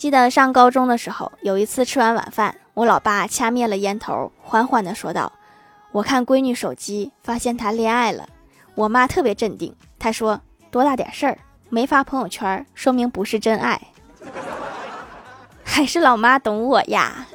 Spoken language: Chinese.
记得上高中的时候，有一次吃完晚饭，我老爸掐灭了烟头，缓缓地说道：“我看闺女手机，发现她恋爱了。”我妈特别镇定，她说：“多大点事儿，没发朋友圈，说明不是真爱。”还是老妈懂我呀。